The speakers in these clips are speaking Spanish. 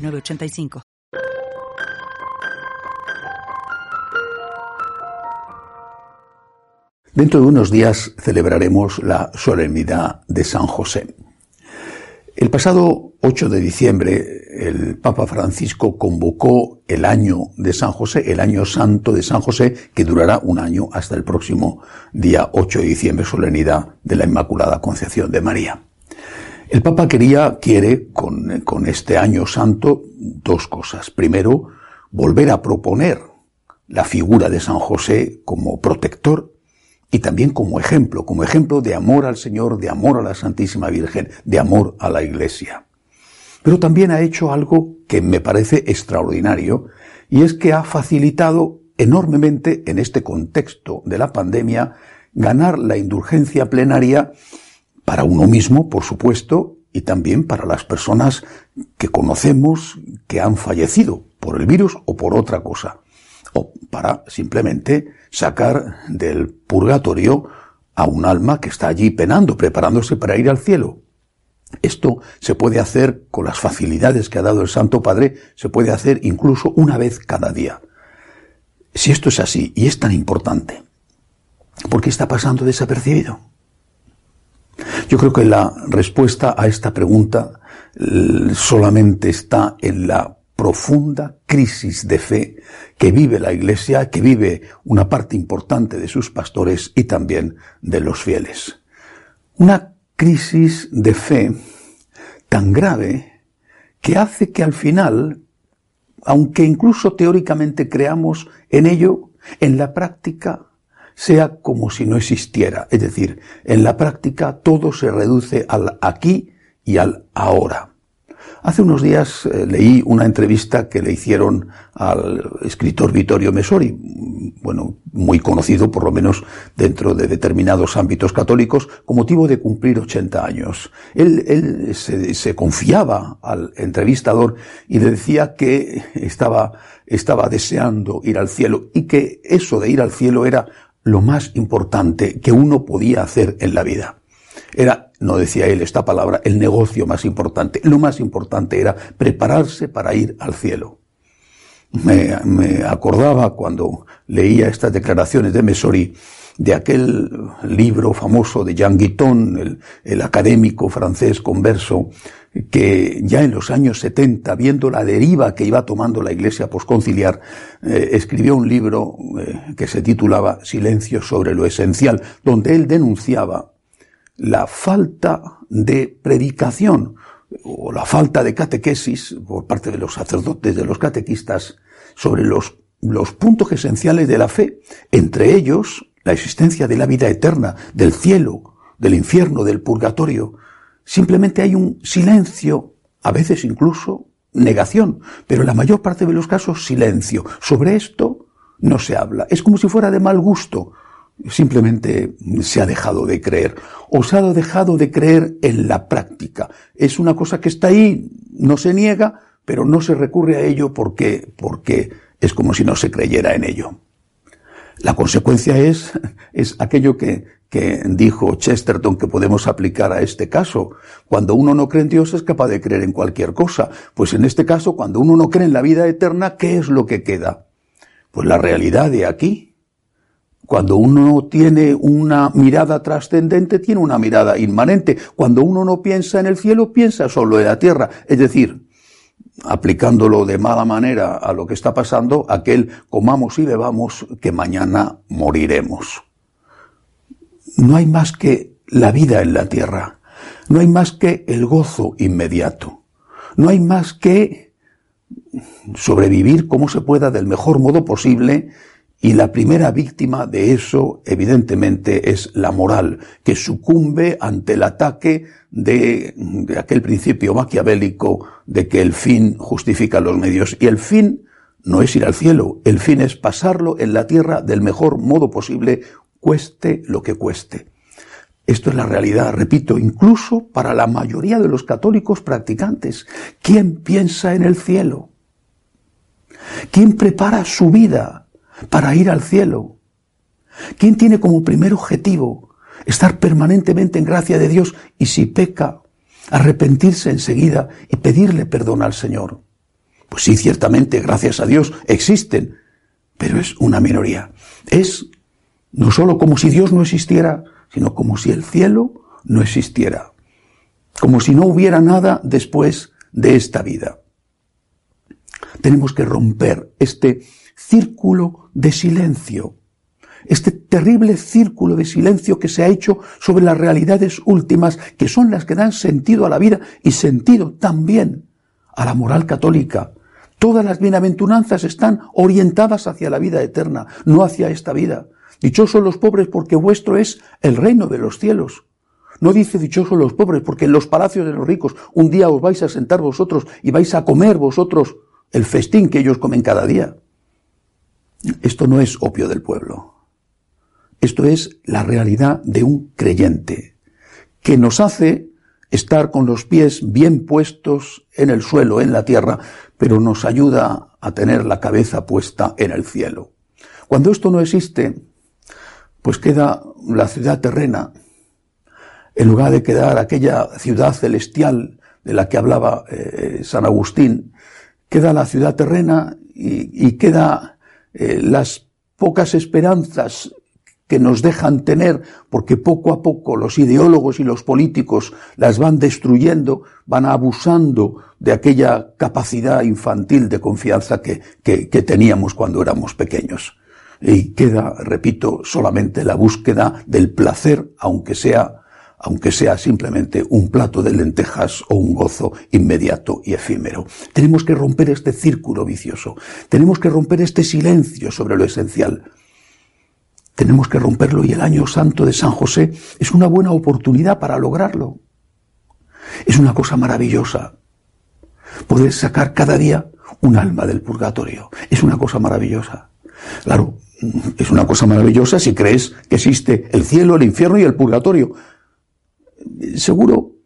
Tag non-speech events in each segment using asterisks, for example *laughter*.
985. Dentro de unos días celebraremos la solemnidad de San José. El pasado 8 de diciembre el Papa Francisco convocó el año de San José, el año santo de San José, que durará un año hasta el próximo día 8 de diciembre, solemnidad de la Inmaculada Concepción de María. El Papa quería, quiere, con, este año santo, dos cosas. Primero, volver a proponer la figura de San José como protector y también como ejemplo, como ejemplo de amor al Señor, de amor a la Santísima Virgen, de amor a la Iglesia. Pero también ha hecho algo que me parece extraordinario y es que ha facilitado enormemente en este contexto de la pandemia ganar la indulgencia plenaria para uno mismo, por supuesto, y también para las personas que conocemos que han fallecido por el virus o por otra cosa, o para simplemente sacar del purgatorio a un alma que está allí penando, preparándose para ir al cielo. Esto se puede hacer con las facilidades que ha dado el Santo Padre, se puede hacer incluso una vez cada día. Si esto es así y es tan importante, ¿por qué está pasando desapercibido? Yo creo que la respuesta a esta pregunta solamente está en la profunda crisis de fe que vive la Iglesia, que vive una parte importante de sus pastores y también de los fieles. Una crisis de fe tan grave que hace que al final, aunque incluso teóricamente creamos en ello, en la práctica sea como si no existiera. Es decir, en la práctica todo se reduce al aquí y al ahora. Hace unos días eh, leí una entrevista que le hicieron al escritor Vittorio Mesori, bueno, muy conocido por lo menos dentro de determinados ámbitos católicos, con motivo de cumplir 80 años. Él, él se, se, confiaba al entrevistador y le decía que estaba, estaba deseando ir al cielo y que eso de ir al cielo era lo más importante que uno podía hacer en la vida. Era, no decía él esta palabra, el negocio más importante. Lo más importante era prepararse para ir al cielo. Me, me acordaba cuando leía estas declaraciones de Mesori de aquel libro famoso de Jean Guiton, el, el académico francés converso, que ya en los años 70, viendo la deriva que iba tomando la Iglesia posconciliar, eh, escribió un libro eh, que se titulaba Silencio sobre lo esencial, donde él denunciaba la falta de predicación o la falta de catequesis por parte de los sacerdotes, de los catequistas, sobre los, los puntos esenciales de la fe, entre ellos la existencia de la vida eterna, del cielo, del infierno, del purgatorio, Simplemente hay un silencio, a veces incluso negación, pero en la mayor parte de los casos silencio. Sobre esto no se habla. Es como si fuera de mal gusto. Simplemente se ha dejado de creer. O se ha dejado de creer en la práctica. Es una cosa que está ahí, no se niega, pero no se recurre a ello porque, porque es como si no se creyera en ello. La consecuencia es, es aquello que, que dijo Chesterton que podemos aplicar a este caso. Cuando uno no cree en Dios es capaz de creer en cualquier cosa. Pues en este caso, cuando uno no cree en la vida eterna, ¿qué es lo que queda? Pues la realidad de aquí. Cuando uno tiene una mirada trascendente, tiene una mirada inmanente. Cuando uno no piensa en el cielo, piensa solo en la tierra. Es decir, aplicándolo de mala manera a lo que está pasando, aquel comamos y bebamos que mañana moriremos. No hay más que la vida en la tierra, no hay más que el gozo inmediato, no hay más que sobrevivir como se pueda del mejor modo posible y la primera víctima de eso, evidentemente, es la moral, que sucumbe ante el ataque de, aquel principio maquiavélico de que el fin justifica los medios. Y el fin no es ir al cielo, el fin es pasarlo en la tierra del mejor modo posible, cueste lo que cueste. Esto es la realidad, repito, incluso para la mayoría de los católicos practicantes. ¿Quién piensa en el cielo? ¿Quién prepara su vida para ir al cielo? ¿Quién tiene como primer objetivo estar permanentemente en gracia de Dios y si peca, arrepentirse enseguida y pedirle perdón al Señor? Pues sí, ciertamente, gracias a Dios, existen, pero es una minoría. Es no solo como si Dios no existiera, sino como si el cielo no existiera, como si no hubiera nada después de esta vida. Tenemos que romper este círculo de silencio, este terrible círculo de silencio que se ha hecho sobre las realidades últimas, que son las que dan sentido a la vida y sentido también a la moral católica. Todas las bienaventuranzas están orientadas hacia la vida eterna, no hacia esta vida. Dichosos los pobres porque vuestro es el reino de los cielos. No dice dichosos los pobres porque en los palacios de los ricos un día os vais a sentar vosotros y vais a comer vosotros el festín que ellos comen cada día. Esto no es opio del pueblo. Esto es la realidad de un creyente que nos hace estar con los pies bien puestos en el suelo, en la tierra, pero nos ayuda a tener la cabeza puesta en el cielo. Cuando esto no existe, pues queda la ciudad terrena, en lugar de quedar aquella ciudad celestial de la que hablaba eh, San Agustín, queda la ciudad terrena y, queda eh, las pocas esperanzas que nos dejan tener, porque poco a poco los ideólogos y los políticos las van destruyendo, van abusando de aquella capacidad infantil de confianza que, que, que teníamos cuando éramos pequeños y queda, repito, solamente la búsqueda del placer, aunque sea aunque sea simplemente un plato de lentejas o un gozo inmediato y efímero. Tenemos que romper este círculo vicioso. Tenemos que romper este silencio sobre lo esencial. Tenemos que romperlo y el año santo de San José es una buena oportunidad para lograrlo. Es una cosa maravillosa. Poder sacar cada día un alma del purgatorio. Es una cosa maravillosa. Claro, es una cosa maravillosa si crees que existe el cielo, el infierno y el purgatorio. Seguro,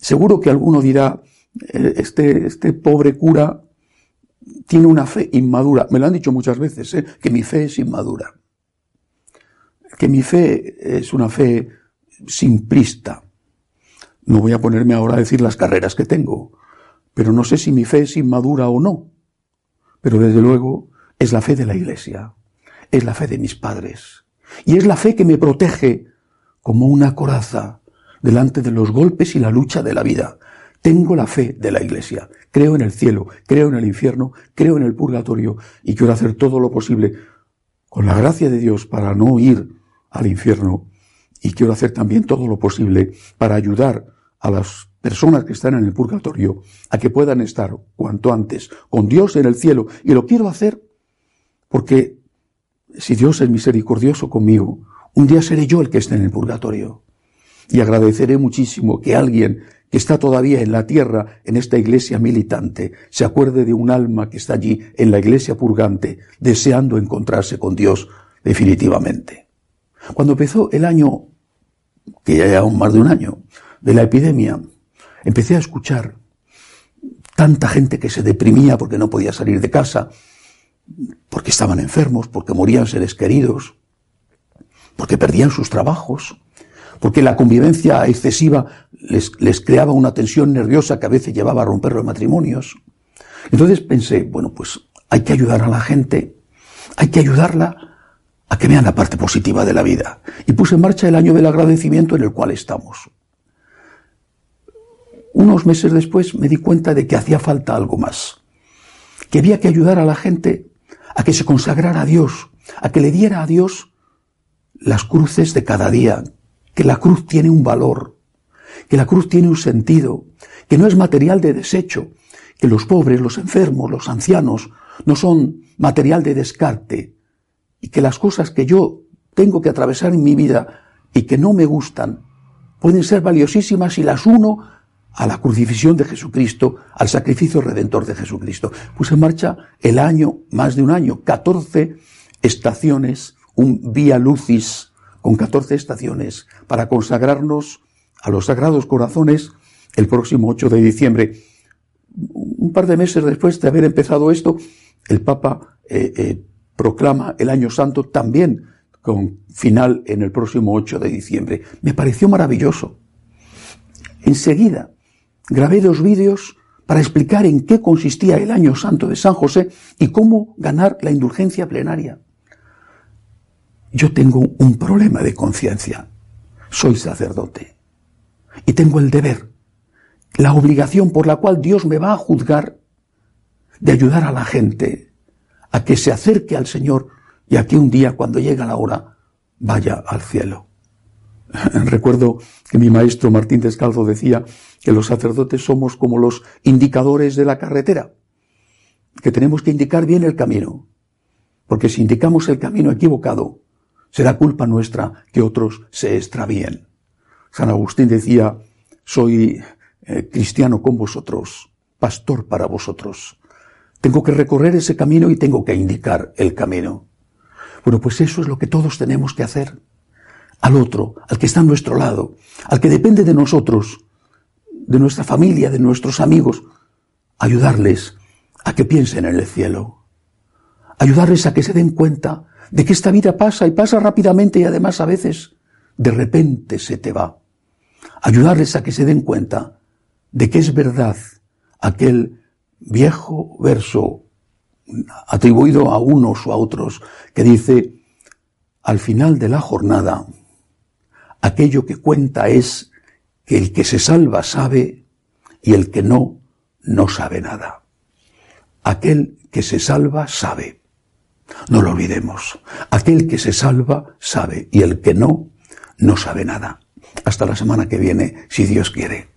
seguro que alguno dirá, eh, este, este pobre cura tiene una fe inmadura. Me lo han dicho muchas veces, ¿eh? que mi fe es inmadura. Que mi fe es una fe simplista. No voy a ponerme ahora a decir las carreras que tengo, pero no sé si mi fe es inmadura o no. Pero desde luego es la fe de la Iglesia es la fe de mis padres. Y es la fe que me protege como una coraza delante de los golpes y la lucha de la vida. Tengo la fe de la Iglesia. Creo en el cielo, creo en el infierno, creo en el purgatorio y quiero hacer todo lo posible con la gracia de Dios para no ir al infierno y quiero hacer también todo lo posible para ayudar a las personas que están en el purgatorio a que puedan estar cuanto antes con Dios en el cielo. Y lo quiero hacer porque si Dios es misericordioso conmigo, un día seré yo el que esté en el purgatorio. Y agradeceré muchísimo que alguien que está todavía en la tierra, en esta iglesia militante, se acuerde de un alma que está allí en la iglesia purgante, deseando encontrarse con Dios definitivamente. Cuando empezó el año, que ya lleva más de un año, de la epidemia, empecé a escuchar tanta gente que se deprimía porque no podía salir de casa, porque estaban enfermos, porque morían seres queridos, porque perdían sus trabajos, porque la convivencia excesiva les, les, creaba una tensión nerviosa que a veces llevaba a romper los matrimonios. Entonces pensé, bueno, pues hay que ayudar a la gente, hay que ayudarla a que vean la parte positiva de la vida. Y puse en marcha el año del agradecimiento en el cual estamos. Unos meses después me di cuenta de que hacía falta algo más, que había que ayudar a la gente a que se consagrara a Dios, a que le diera a Dios las cruces de cada día, que la cruz tiene un valor, que la cruz tiene un sentido, que no es material de desecho, que los pobres, los enfermos, los ancianos no son material de descarte, y que las cosas que yo tengo que atravesar en mi vida y que no me gustan, pueden ser valiosísimas si las uno a la crucifixión de Jesucristo, al sacrificio redentor de Jesucristo. Puse en marcha el año, más de un año, 14 estaciones, un vía lucis con 14 estaciones para consagrarnos a los sagrados corazones el próximo 8 de diciembre. Un par de meses después de haber empezado esto, el Papa eh, eh, proclama el año santo también con final en el próximo 8 de diciembre. Me pareció maravilloso. Enseguida grabé dos vídeos para explicar en qué consistía el año santo de San José y cómo ganar la indulgencia plenaria. Yo tengo un problema de conciencia. Soy sacerdote y tengo el deber, la obligación por la cual Dios me va a juzgar de ayudar a la gente a que se acerque al Señor y a que un día, cuando llega la hora, vaya al cielo. *laughs* Recuerdo que mi maestro Martín Descalzo decía que los sacerdotes somos como los indicadores de la carretera, que tenemos que indicar bien el camino, porque si indicamos el camino equivocado, será culpa nuestra que otros se extravíen. San Agustín decía, soy eh, cristiano con vosotros, pastor para vosotros. Tengo que recorrer ese camino y tengo que indicar el camino. Bueno, pues eso es lo que todos tenemos que hacer. Al otro, al que está a nuestro lado, al que depende de nosotros, de nuestra familia, de nuestros amigos, ayudarles a que piensen en el cielo, ayudarles a que se den cuenta de que esta vida pasa y pasa rápidamente y además a veces de repente se te va, ayudarles a que se den cuenta de que es verdad aquel viejo verso atribuido a unos o a otros que dice, al final de la jornada, aquello que cuenta es que el que se salva sabe y el que no, no sabe nada. Aquel que se salva sabe. No lo olvidemos. Aquel que se salva sabe y el que no, no sabe nada. Hasta la semana que viene, si Dios quiere.